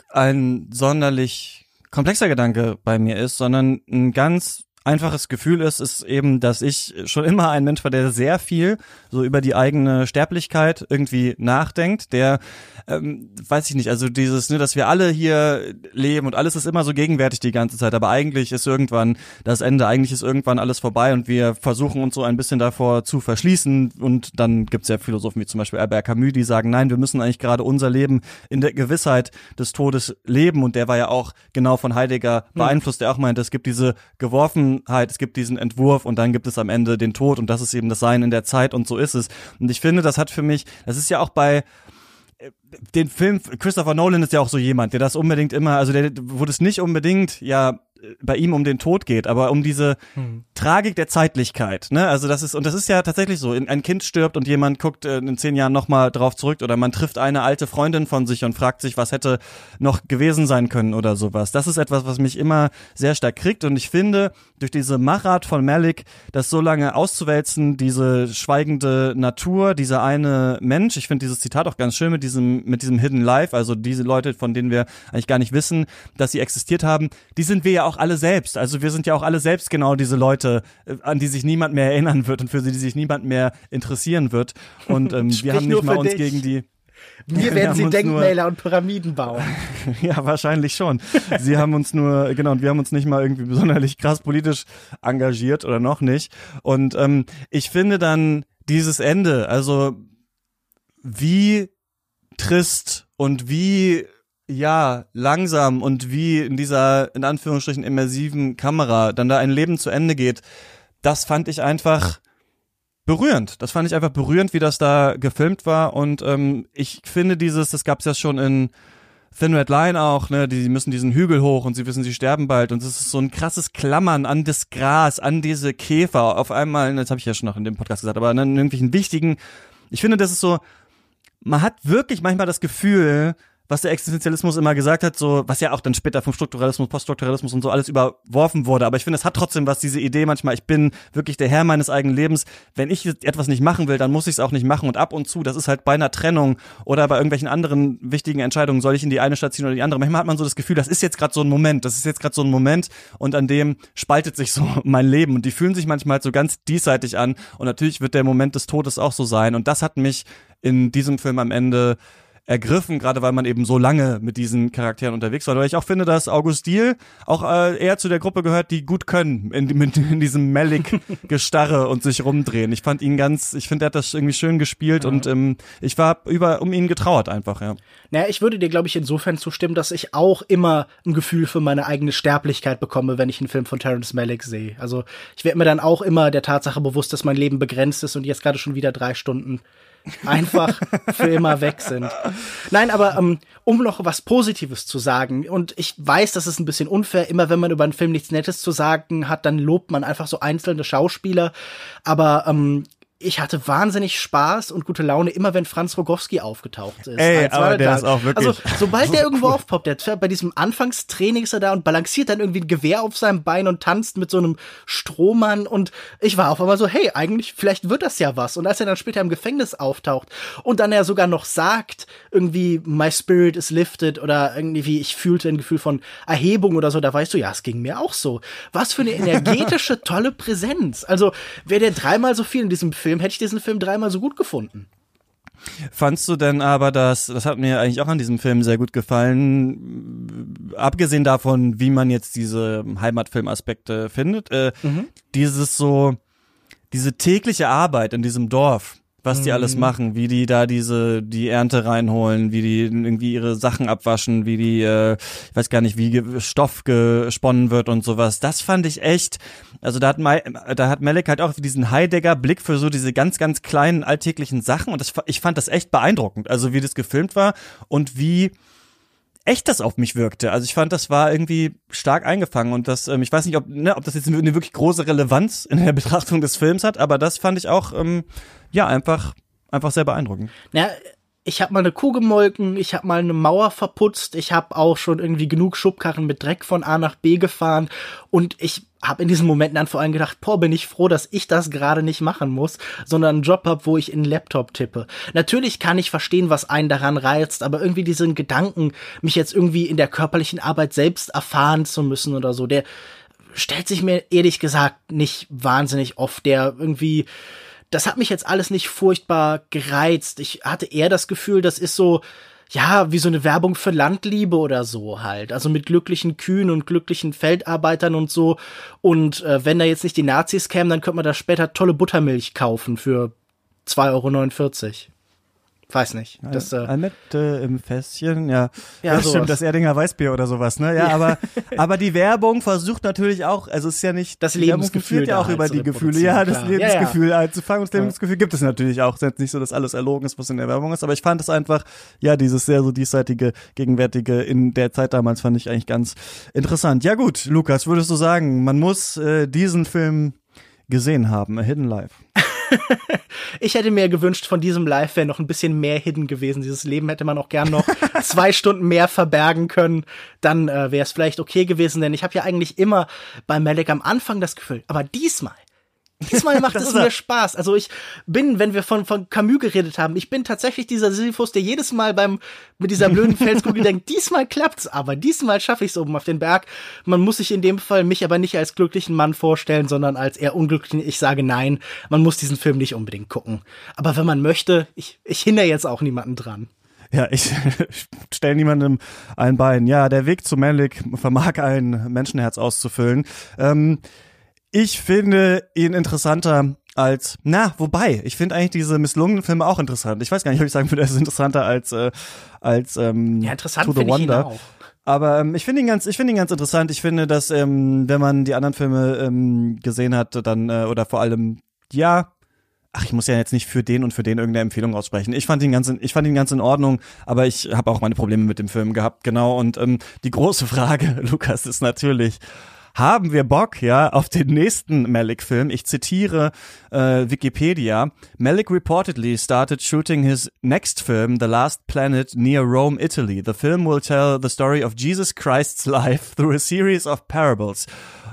ein sonderlich komplexer Gedanke bei mir ist, sondern ein ganz einfaches Gefühl ist, ist eben, dass ich schon immer ein Mensch war, der sehr viel so über die eigene Sterblichkeit irgendwie nachdenkt, der, ähm, weiß ich nicht, also dieses, ne, dass wir alle hier leben und alles ist immer so gegenwärtig die ganze Zeit, aber eigentlich ist irgendwann das Ende, eigentlich ist irgendwann alles vorbei und wir versuchen uns so ein bisschen davor zu verschließen und dann gibt es ja Philosophen wie zum Beispiel Albert Camus, die sagen, nein, wir müssen eigentlich gerade unser Leben in der Gewissheit des Todes leben und der war ja auch genau von Heidegger beeinflusst, der auch meinte, es gibt diese geworfen Betroffenheit, es gibt diesen Entwurf und dann gibt es am Ende den Tod und das ist eben das Sein in der Zeit und so ist es. Und ich finde, das hat für mich, das ist ja auch bei äh, den Film, Christopher Nolan ist ja auch so jemand, der das unbedingt immer, also der, wo das nicht unbedingt, ja, bei ihm um den Tod geht, aber um diese hm. Tragik der Zeitlichkeit. Ne? Also das ist und das ist ja tatsächlich so. Ein Kind stirbt und jemand guckt äh, in zehn Jahren nochmal drauf zurück oder man trifft eine alte Freundin von sich und fragt sich, was hätte noch gewesen sein können oder sowas. Das ist etwas, was mich immer sehr stark kriegt und ich finde durch diese Machart von Malik, das so lange auszuwälzen, diese schweigende Natur, dieser eine Mensch. Ich finde dieses Zitat auch ganz schön mit diesem mit diesem Hidden Life, also diese Leute, von denen wir eigentlich gar nicht wissen, dass sie existiert haben. Die sind wir ja auch alle selbst. Also wir sind ja auch alle selbst genau diese Leute, äh, an die sich niemand mehr erinnern wird und für die sich niemand mehr interessieren wird. Und ähm, wir haben nicht mal uns dich. gegen die wir werden sie Denkmäler und Pyramiden bauen. ja, wahrscheinlich schon. Sie haben uns nur, genau, und wir haben uns nicht mal irgendwie besonders krass politisch engagiert oder noch nicht. Und ähm, ich finde dann dieses Ende, also wie trist und wie ja, langsam und wie in dieser, in Anführungsstrichen, immersiven Kamera dann da ein Leben zu Ende geht, das fand ich einfach berührend. Das fand ich einfach berührend, wie das da gefilmt war. Und ähm, ich finde dieses, das gab es ja schon in Thin Red Line auch, ne, die müssen diesen Hügel hoch und sie wissen, sie sterben bald. Und es ist so ein krasses Klammern an das Gras, an diese Käfer. Auf einmal, das habe ich ja schon noch in dem Podcast gesagt, aber an irgendwelchen wichtigen, ich finde, das ist so, man hat wirklich manchmal das Gefühl, was der Existenzialismus immer gesagt hat, so, was ja auch dann später vom Strukturalismus, Poststrukturalismus und so alles überworfen wurde. Aber ich finde, es hat trotzdem was, diese Idee manchmal, ich bin wirklich der Herr meines eigenen Lebens. Wenn ich etwas nicht machen will, dann muss ich es auch nicht machen. Und ab und zu, das ist halt bei einer Trennung oder bei irgendwelchen anderen wichtigen Entscheidungen, soll ich in die eine Station oder die andere. Manchmal hat man so das Gefühl, das ist jetzt gerade so ein Moment, das ist jetzt gerade so ein Moment und an dem spaltet sich so mein Leben. Und die fühlen sich manchmal halt so ganz diesseitig an. Und natürlich wird der Moment des Todes auch so sein. Und das hat mich in diesem Film am Ende ergriffen, gerade weil man eben so lange mit diesen Charakteren unterwegs war. Weil ich auch finde, dass August Diel auch äh, eher zu der Gruppe gehört, die gut können in, mit, in diesem Malik-Gestarre und sich rumdrehen. Ich fand ihn ganz, ich finde, er hat das irgendwie schön gespielt ja. und ähm, ich war über um ihn getrauert einfach, ja. Naja, ich würde dir, glaube ich, insofern zustimmen, dass ich auch immer ein Gefühl für meine eigene Sterblichkeit bekomme, wenn ich einen Film von Terrence Malick sehe. Also ich werde mir dann auch immer der Tatsache bewusst, dass mein Leben begrenzt ist und jetzt gerade schon wieder drei Stunden einfach für immer weg sind. Nein, aber ähm, um noch was Positives zu sagen, und ich weiß, das ist ein bisschen unfair, immer wenn man über einen Film nichts Nettes zu sagen hat, dann lobt man einfach so einzelne Schauspieler, aber ähm, ich hatte wahnsinnig Spaß und gute Laune, immer wenn Franz Rogowski aufgetaucht ist. Ey, aber der ist auch wirklich. Also, sobald der irgendwo aufpoppt, der bei diesem Anfangstraining ist er da und balanciert dann irgendwie ein Gewehr auf seinem Bein und tanzt mit so einem Strohmann und ich war auf einmal so, hey, eigentlich, vielleicht wird das ja was. Und als er dann später im Gefängnis auftaucht und dann er sogar noch sagt, irgendwie, my spirit is lifted oder irgendwie, ich fühlte ein Gefühl von Erhebung oder so, da weißt du, ja, es ging mir auch so. Was für eine energetische, tolle Präsenz. Also, wäre der dreimal so viel in diesem Film Film hätte ich diesen Film dreimal so gut gefunden. Fandst du denn aber, dass, das hat mir eigentlich auch an diesem Film sehr gut gefallen, abgesehen davon, wie man jetzt diese Heimatfilmaspekte findet, äh, mhm. dieses so, diese tägliche Arbeit in diesem Dorf, was die alles mhm. machen, wie die da diese die Ernte reinholen, wie die irgendwie ihre Sachen abwaschen, wie die äh, ich weiß gar nicht, wie Stoff gesponnen wird und sowas. Das fand ich echt, also da hat Mai, da hat Melek halt auch diesen Heidegger Blick für so diese ganz ganz kleinen alltäglichen Sachen und das ich fand das echt beeindruckend, also wie das gefilmt war und wie echt das auf mich wirkte. Also ich fand, das war irgendwie stark eingefangen und das, ähm, ich weiß nicht, ob, ne, ob das jetzt eine wirklich große Relevanz in der Betrachtung des Films hat, aber das fand ich auch, ähm, ja, einfach, einfach sehr beeindruckend. Ja, ich habe mal eine Kuh gemolken, ich habe mal eine Mauer verputzt, ich habe auch schon irgendwie genug Schubkarren mit Dreck von A nach B gefahren und ich habe in diesen Momenten dann vor allem gedacht, boah, bin ich froh, dass ich das gerade nicht machen muss, sondern einen Job habe, wo ich in den Laptop tippe. Natürlich kann ich verstehen, was einen daran reizt, aber irgendwie diesen Gedanken, mich jetzt irgendwie in der körperlichen Arbeit selbst erfahren zu müssen oder so, der stellt sich mir ehrlich gesagt nicht wahnsinnig oft, der irgendwie das hat mich jetzt alles nicht furchtbar gereizt. Ich hatte eher das Gefühl, das ist so, ja, wie so eine Werbung für Landliebe oder so halt. Also mit glücklichen Kühen und glücklichen Feldarbeitern und so. Und äh, wenn da jetzt nicht die Nazis kämen, dann könnte man da später tolle Buttermilch kaufen für 2,49 Euro. Weiß nicht. Das, äh, Annette im Fässchen, ja. Ja, ja stimmt, das Erdinger Weißbier oder sowas, ne? Ja, ja, aber, aber die Werbung versucht natürlich auch, also es ist ja nicht, das Lebensgefühl ja auch halt über die Gefühle, ja, das klar. Lebensgefühl ja, einzufangen. Und das Lebensgefühl gibt es natürlich auch. Es ist nicht so, dass alles erlogen ist, was in der Werbung ist, aber ich fand es einfach, ja, dieses sehr so diesseitige, gegenwärtige in der Zeit damals fand ich eigentlich ganz interessant. Ja gut, Lukas, würdest du sagen, man muss äh, diesen Film gesehen haben, A Hidden Life? ich hätte mir gewünscht, von diesem Live wäre noch ein bisschen mehr hidden gewesen. Dieses Leben hätte man auch gern noch zwei Stunden mehr verbergen können. Dann äh, wäre es vielleicht okay gewesen, denn ich habe ja eigentlich immer bei Malek am Anfang das Gefühl, aber diesmal Diesmal macht es mir Spaß. Also ich bin, wenn wir von, von Camus geredet haben, ich bin tatsächlich dieser Sisyphus, der jedes Mal beim, mit dieser blöden Felskugel denkt, diesmal klappt's aber, diesmal schaffe ich es oben auf den Berg. Man muss sich in dem Fall mich aber nicht als glücklichen Mann vorstellen, sondern als eher unglücklichen. Ich sage nein, man muss diesen Film nicht unbedingt gucken. Aber wenn man möchte, ich, ich hindere jetzt auch niemanden dran. Ja, ich stelle niemandem ein Bein. Ja, der Weg zu Malik vermag ein Menschenherz auszufüllen. Ähm, ich finde ihn interessanter als, na, wobei, ich finde eigentlich diese misslungenen Filme auch interessant. Ich weiß gar nicht, ob ich sagen würde, er ist interessanter als, äh, als ähm, ja, interessant To the Wonder. Ich ihn auch. Aber ähm, ich finde ihn ganz, ich finde ihn ganz interessant. Ich finde, dass ähm, wenn man die anderen Filme ähm, gesehen hat, dann äh, oder vor allem ja, ach, ich muss ja jetzt nicht für den und für den irgendeine Empfehlung aussprechen. Ich fand ihn ganz, in, ich fand ihn ganz in Ordnung, aber ich habe auch meine Probleme mit dem Film gehabt, genau. Und ähm, die große Frage, Lukas, ist natürlich, haben wir Bock, ja, auf den nächsten Malick-Film. Ich zitiere äh, Wikipedia. Malick reportedly started shooting his next film, The Last Planet, near Rome, Italy. The film will tell the story of Jesus Christ's life through a series of parables.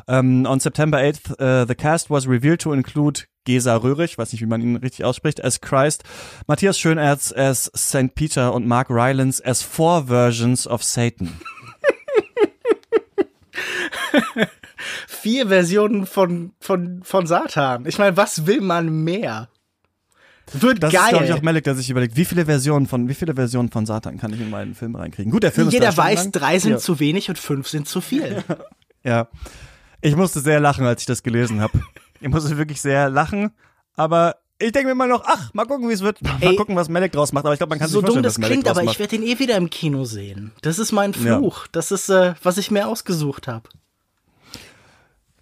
Um, on September 8th, uh, the cast was revealed to include Gesa Röhrig, weiß nicht, wie man ihn richtig ausspricht, as Christ, Matthias Schönerz as St. Peter und Mark Rylance as four versions of Satan. Vier Versionen von, von, von Satan. Ich meine, was will man mehr? Wird Das geil. ist, glaube ich, auch Malik, der sich überlegt, wie viele Versionen von, wie viele Versionen von Satan kann ich in meinen Film reinkriegen? Gut, der Film ist Jeder drei Stunden weiß, drei sind Ja. zu wenig und fünf sind zu viel. Ja. Ich musste sehr lachen, als ich das gelesen habe. Ich musste wirklich sehr lachen, aber ich denke mir mal noch, ach, mal gucken, wie es wird. Mal Ey, gucken, was Malik draus macht. Aber ich glaube, man kann so sich dumm das klingt, aber macht. ich werde den eh wieder im Kino sehen. Das ist mein Fluch. Das ist, äh, was ich mir ausgesucht habe.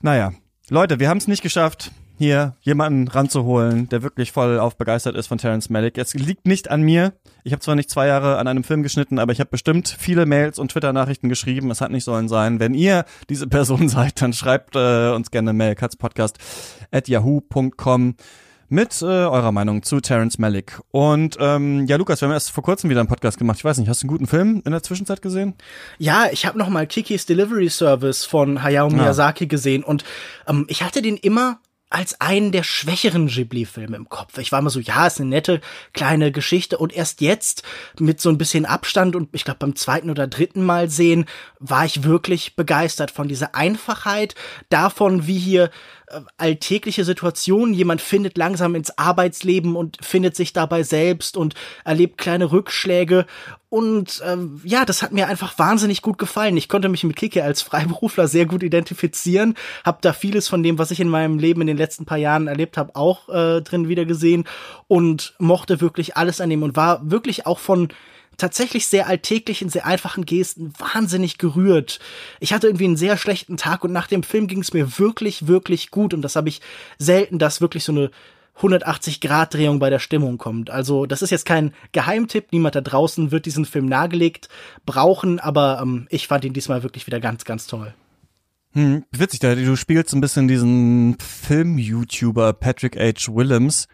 Naja, Leute, wir haben es nicht geschafft, hier jemanden ranzuholen, der wirklich voll auf begeistert ist von Terrence Malick. Es liegt nicht an mir. Ich habe zwar nicht zwei Jahre an einem Film geschnitten, aber ich habe bestimmt viele Mails und Twitter-Nachrichten geschrieben. Es hat nicht sollen sein. Wenn ihr diese Person seid, dann schreibt äh, uns gerne Mail, katzpodcast at yahoo.com mit äh, eurer Meinung zu Terrence Malick. Und ähm, ja, Lukas, wir haben erst vor kurzem wieder einen Podcast gemacht. Ich weiß nicht, hast du einen guten Film in der Zwischenzeit gesehen? Ja, ich habe noch mal Kikis Delivery Service von Hayao Miyazaki gesehen und ähm, ich hatte den immer als einen der schwächeren Ghibli-Filme im Kopf. Ich war immer so, ja, ist eine nette kleine Geschichte und erst jetzt mit so ein bisschen Abstand und ich glaube beim zweiten oder dritten Mal sehen, war ich wirklich begeistert von dieser Einfachheit, davon, wie hier alltägliche Situationen, jemand findet langsam ins Arbeitsleben und findet sich dabei selbst und erlebt kleine Rückschläge. Und ähm, ja, das hat mir einfach wahnsinnig gut gefallen. Ich konnte mich mit Kike als Freiberufler sehr gut identifizieren, habe da vieles von dem, was ich in meinem Leben in den letzten paar Jahren erlebt habe, auch äh, drin wieder gesehen und mochte wirklich alles an dem und war wirklich auch von tatsächlich sehr alltäglichen, sehr einfachen Gesten wahnsinnig gerührt. Ich hatte irgendwie einen sehr schlechten Tag und nach dem Film ging es mir wirklich, wirklich gut und das habe ich selten, dass wirklich so eine 180-Grad-Drehung bei der Stimmung kommt. Also das ist jetzt kein Geheimtipp, niemand da draußen wird diesen Film nahegelegt brauchen, aber ähm, ich fand ihn diesmal wirklich wieder ganz, ganz toll. Hm, witzig, du spielst ein bisschen diesen Film-YouTuber Patrick H. Willems,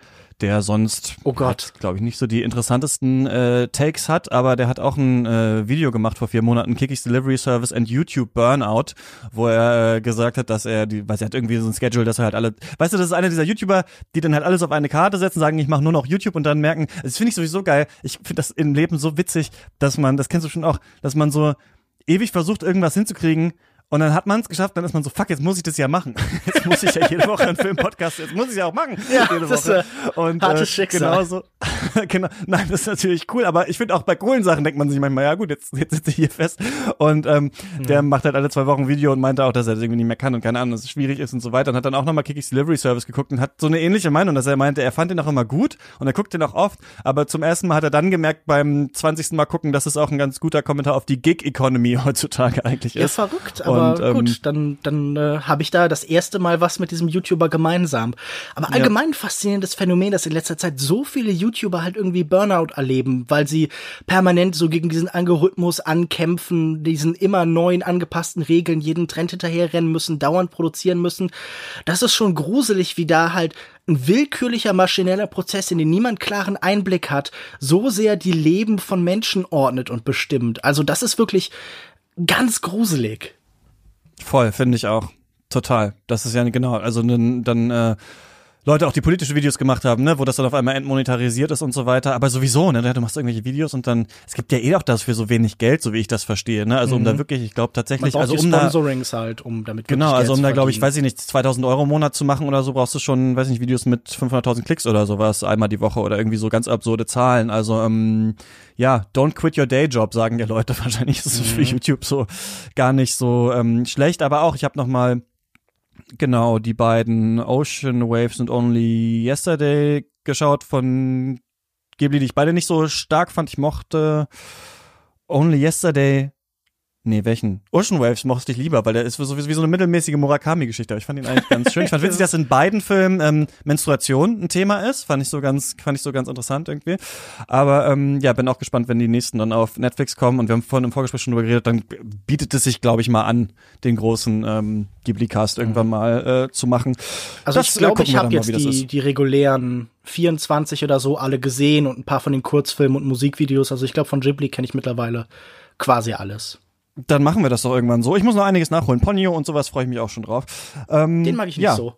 der sonst, Oh Gott. glaube ich, nicht so die interessantesten äh, Takes hat, aber der hat auch ein äh, Video gemacht vor vier Monaten, Kikis Delivery Service and YouTube Burnout, wo er äh, gesagt hat, dass er, die, weil er hat irgendwie so ein Schedule, dass er halt alle, weißt du, das ist einer dieser YouTuber, die dann halt alles auf eine Karte setzen, sagen, ich mache nur noch YouTube und dann merken, das finde ich sowieso geil, ich finde das im Leben so witzig, dass man, das kennst du schon auch, dass man so ewig versucht, irgendwas hinzukriegen und dann hat man es geschafft, dann ist man so, fuck, jetzt muss ich das ja machen. Jetzt muss ich ja jede Woche einen Film-Podcast, jetzt muss ich ja auch machen. Ja, jede das Woche. ist, äh, Und hartes äh, Schicksal. Genauso, genau, nein, das ist natürlich cool, aber ich finde auch bei coolen Sachen denkt man sich manchmal, ja gut, jetzt, jetzt sitze ich hier fest. Und ähm, der macht halt alle zwei Wochen ein Video und meinte auch, dass er das irgendwie nicht mehr kann und keine Ahnung, dass es schwierig ist und so weiter. Und hat dann auch nochmal Kikis Delivery Service geguckt und hat so eine ähnliche Meinung, dass er meinte, er fand den auch immer gut und er guckt den auch oft, aber zum ersten Mal hat er dann gemerkt beim 20. Mal gucken, dass es auch ein ganz guter Kommentar auf die Gig-Economy heutzutage eigentlich Ja, ist. verrückt, aber Und, ähm, gut, dann, dann äh, habe ich da das erste Mal was mit diesem YouTuber gemeinsam. Aber allgemein ein faszinierendes Phänomen, dass in letzter Zeit so viele YouTuber halt irgendwie Burnout erleben, weil sie permanent so gegen diesen Algorithmus ankämpfen, diesen immer neuen angepassten Regeln, jeden Trend hinterherrennen müssen, dauernd produzieren müssen. Das ist schon gruselig, wie da halt ein willkürlicher maschineller Prozess, in den niemand klaren Einblick hat, so sehr die Leben von Menschen ordnet und bestimmt. Also das ist wirklich ganz gruselig. Voll, finde ich auch. Total. Das ist ja genau, also dann, äh, Leute auch die politische Videos gemacht haben, ne, wo das dann auf einmal entmonetarisiert ist und so weiter. Aber sowieso, ne, du machst irgendwelche Videos und dann, es gibt ja eh auch das für so wenig Geld, so wie ich das verstehe, ne, also um da wirklich, ich glaube Mhm. Tatsächlich, also um da, Sponsorings halt, um damit genau, also um da glaube ich, weiß ich nicht, 2000 Euro im Monat zu machen oder so, brauchst du schon, weiß nicht, Videos mit 500.000 Klicks oder sowas einmal die Woche oder irgendwie so ganz absurde Zahlen. Also ähm, ja, don't quit your day job, sagen die Leute. Wahrscheinlich ist es für Mhm. YouTube so gar nicht so ähm, schlecht, aber auch, ich habe noch mal Genau, die beiden Ocean Waves und Only Yesterday geschaut von Ghibli, die ich beide nicht so stark fand. Ich mochte Only Yesterday Nee, welchen? Ocean Waves mochte ich lieber, weil der ist so wie, so eine mittelmäßige Murakami-Geschichte. Aber ich fand ihn eigentlich ganz schön. Ich fand witzig, dass in beiden Filmen ähm, Menstruation ein Thema ist. Fand ich so ganz, fand ich so ganz interessant irgendwie. Aber ähm, ja, bin auch gespannt, wenn die nächsten dann auf Netflix kommen. Und wir haben vorhin im Vorgespräch schon drüber geredet, dann bietet es sich, glaube ich, mal an, den großen ähm, Ghibli-Cast irgendwann mal äh, zu machen. Also Das, ich glaube, ich habe jetzt die, die regulären 24 oder so alle gesehen und ein paar von den Kurzfilmen und Musikvideos. Also ich glaube, von Ghibli kenne ich mittlerweile quasi alles. Dann machen wir das doch irgendwann so. Ich muss noch einiges nachholen. Ponyo und sowas freue ich mich auch schon drauf. Ähm, Den mag ich nicht ja, so.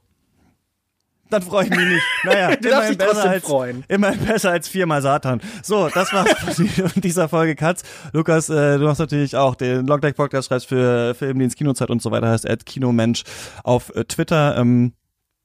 Dann freue ich mich nicht. Naja, immerhin besser als, freuen. immerhin besser als viermal Satan. So, das war's von dieser Folge Katz. Lukas, äh, du hast natürlich auch den Logdeck Podcast, schreibst für Filmdienst Kinozeit und so weiter, heißt Kinomensch auf äh, Twitter. Ähm,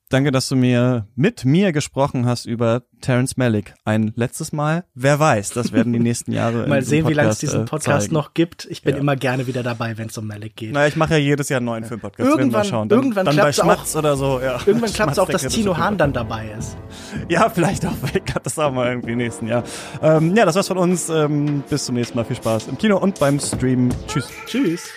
danke, dass du mir mit mir gesprochen hast über Terence Malick. Ein letztes Mal. Wer weiß, das werden die nächsten Jahre Mal sehen, wie lange es Podcast, diesen äh, Podcast zeigen. noch gibt. Ich bin Ja. immer gerne wieder dabei, wenn es um Malik geht. Na, ich mache ja jedes Jahr einen neuen Filmpodcast. Werden wir Irgendwann- schauen. Dann, irgendwann dann bei klappt's auch- Schmatz oder so. Ja. Irgendwann klappt es Schmatz, auch, dass Tino Hahn dann dabei ist. Ja, vielleicht auch. Vielleicht klappt das auch mal irgendwie im nächsten Jahr. Ähm, ja, das war's von uns. Ähm, bis zum nächsten Mal. Viel Spaß im Kino und beim Stream. Tschüss. Tschüss.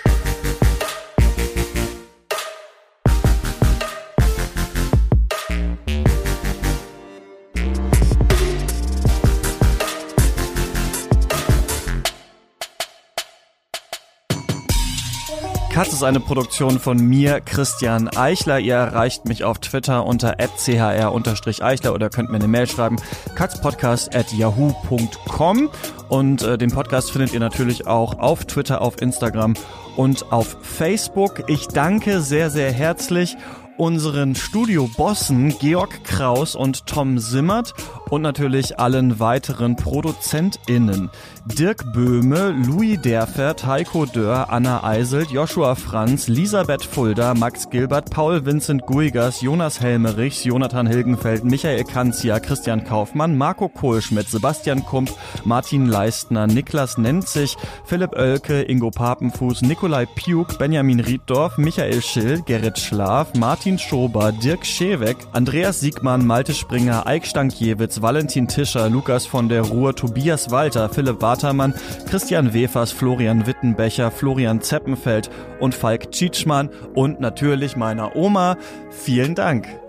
Katz ist eine Produktion von mir, Christian Eichler. Ihr erreicht mich auf Twitter unter @chr_eichler oder könnt mir eine Mail schreiben katzpodcast@yahoo.com und äh, den Podcast findet ihr natürlich auch auf Twitter, auf Instagram und auf Facebook. Ich danke sehr sehr herzlich unseren Studiobossen Georg Kraus und Tom Simmert und natürlich allen weiteren ProduzentInnen. Dirk Böhme, Louis Derfert, Heiko Dörr, Anna Eiselt, Joshua Franz, Elisabeth Fulda, Max Gilbert, Paul Vincent Guigas, Jonas Helmerichs, Jonathan Hilgenfeld, Michael Kanzia, Christian Kaufmann, Marco Kohlschmidt, Sebastian Kump, Martin Leistner, Niklas Nenzig, Philipp Oelke, Ingo Papenfuß, Nikolai Piuk, Benjamin Rieddorf, Michael Schill, Gerrit Schlaf, Martin Schober, Dirk Scheweck, Andreas Siegmann, Malte Springer, Eik Stankiewicz, Valentin Tischer, Lukas von der Ruhr, Tobias Walter, Philipp Watermann, Christian Wefers, Florian Wittenbecher, Florian Zeppenfeld und Falk Tschitschmann und natürlich meiner Oma. Vielen Dank.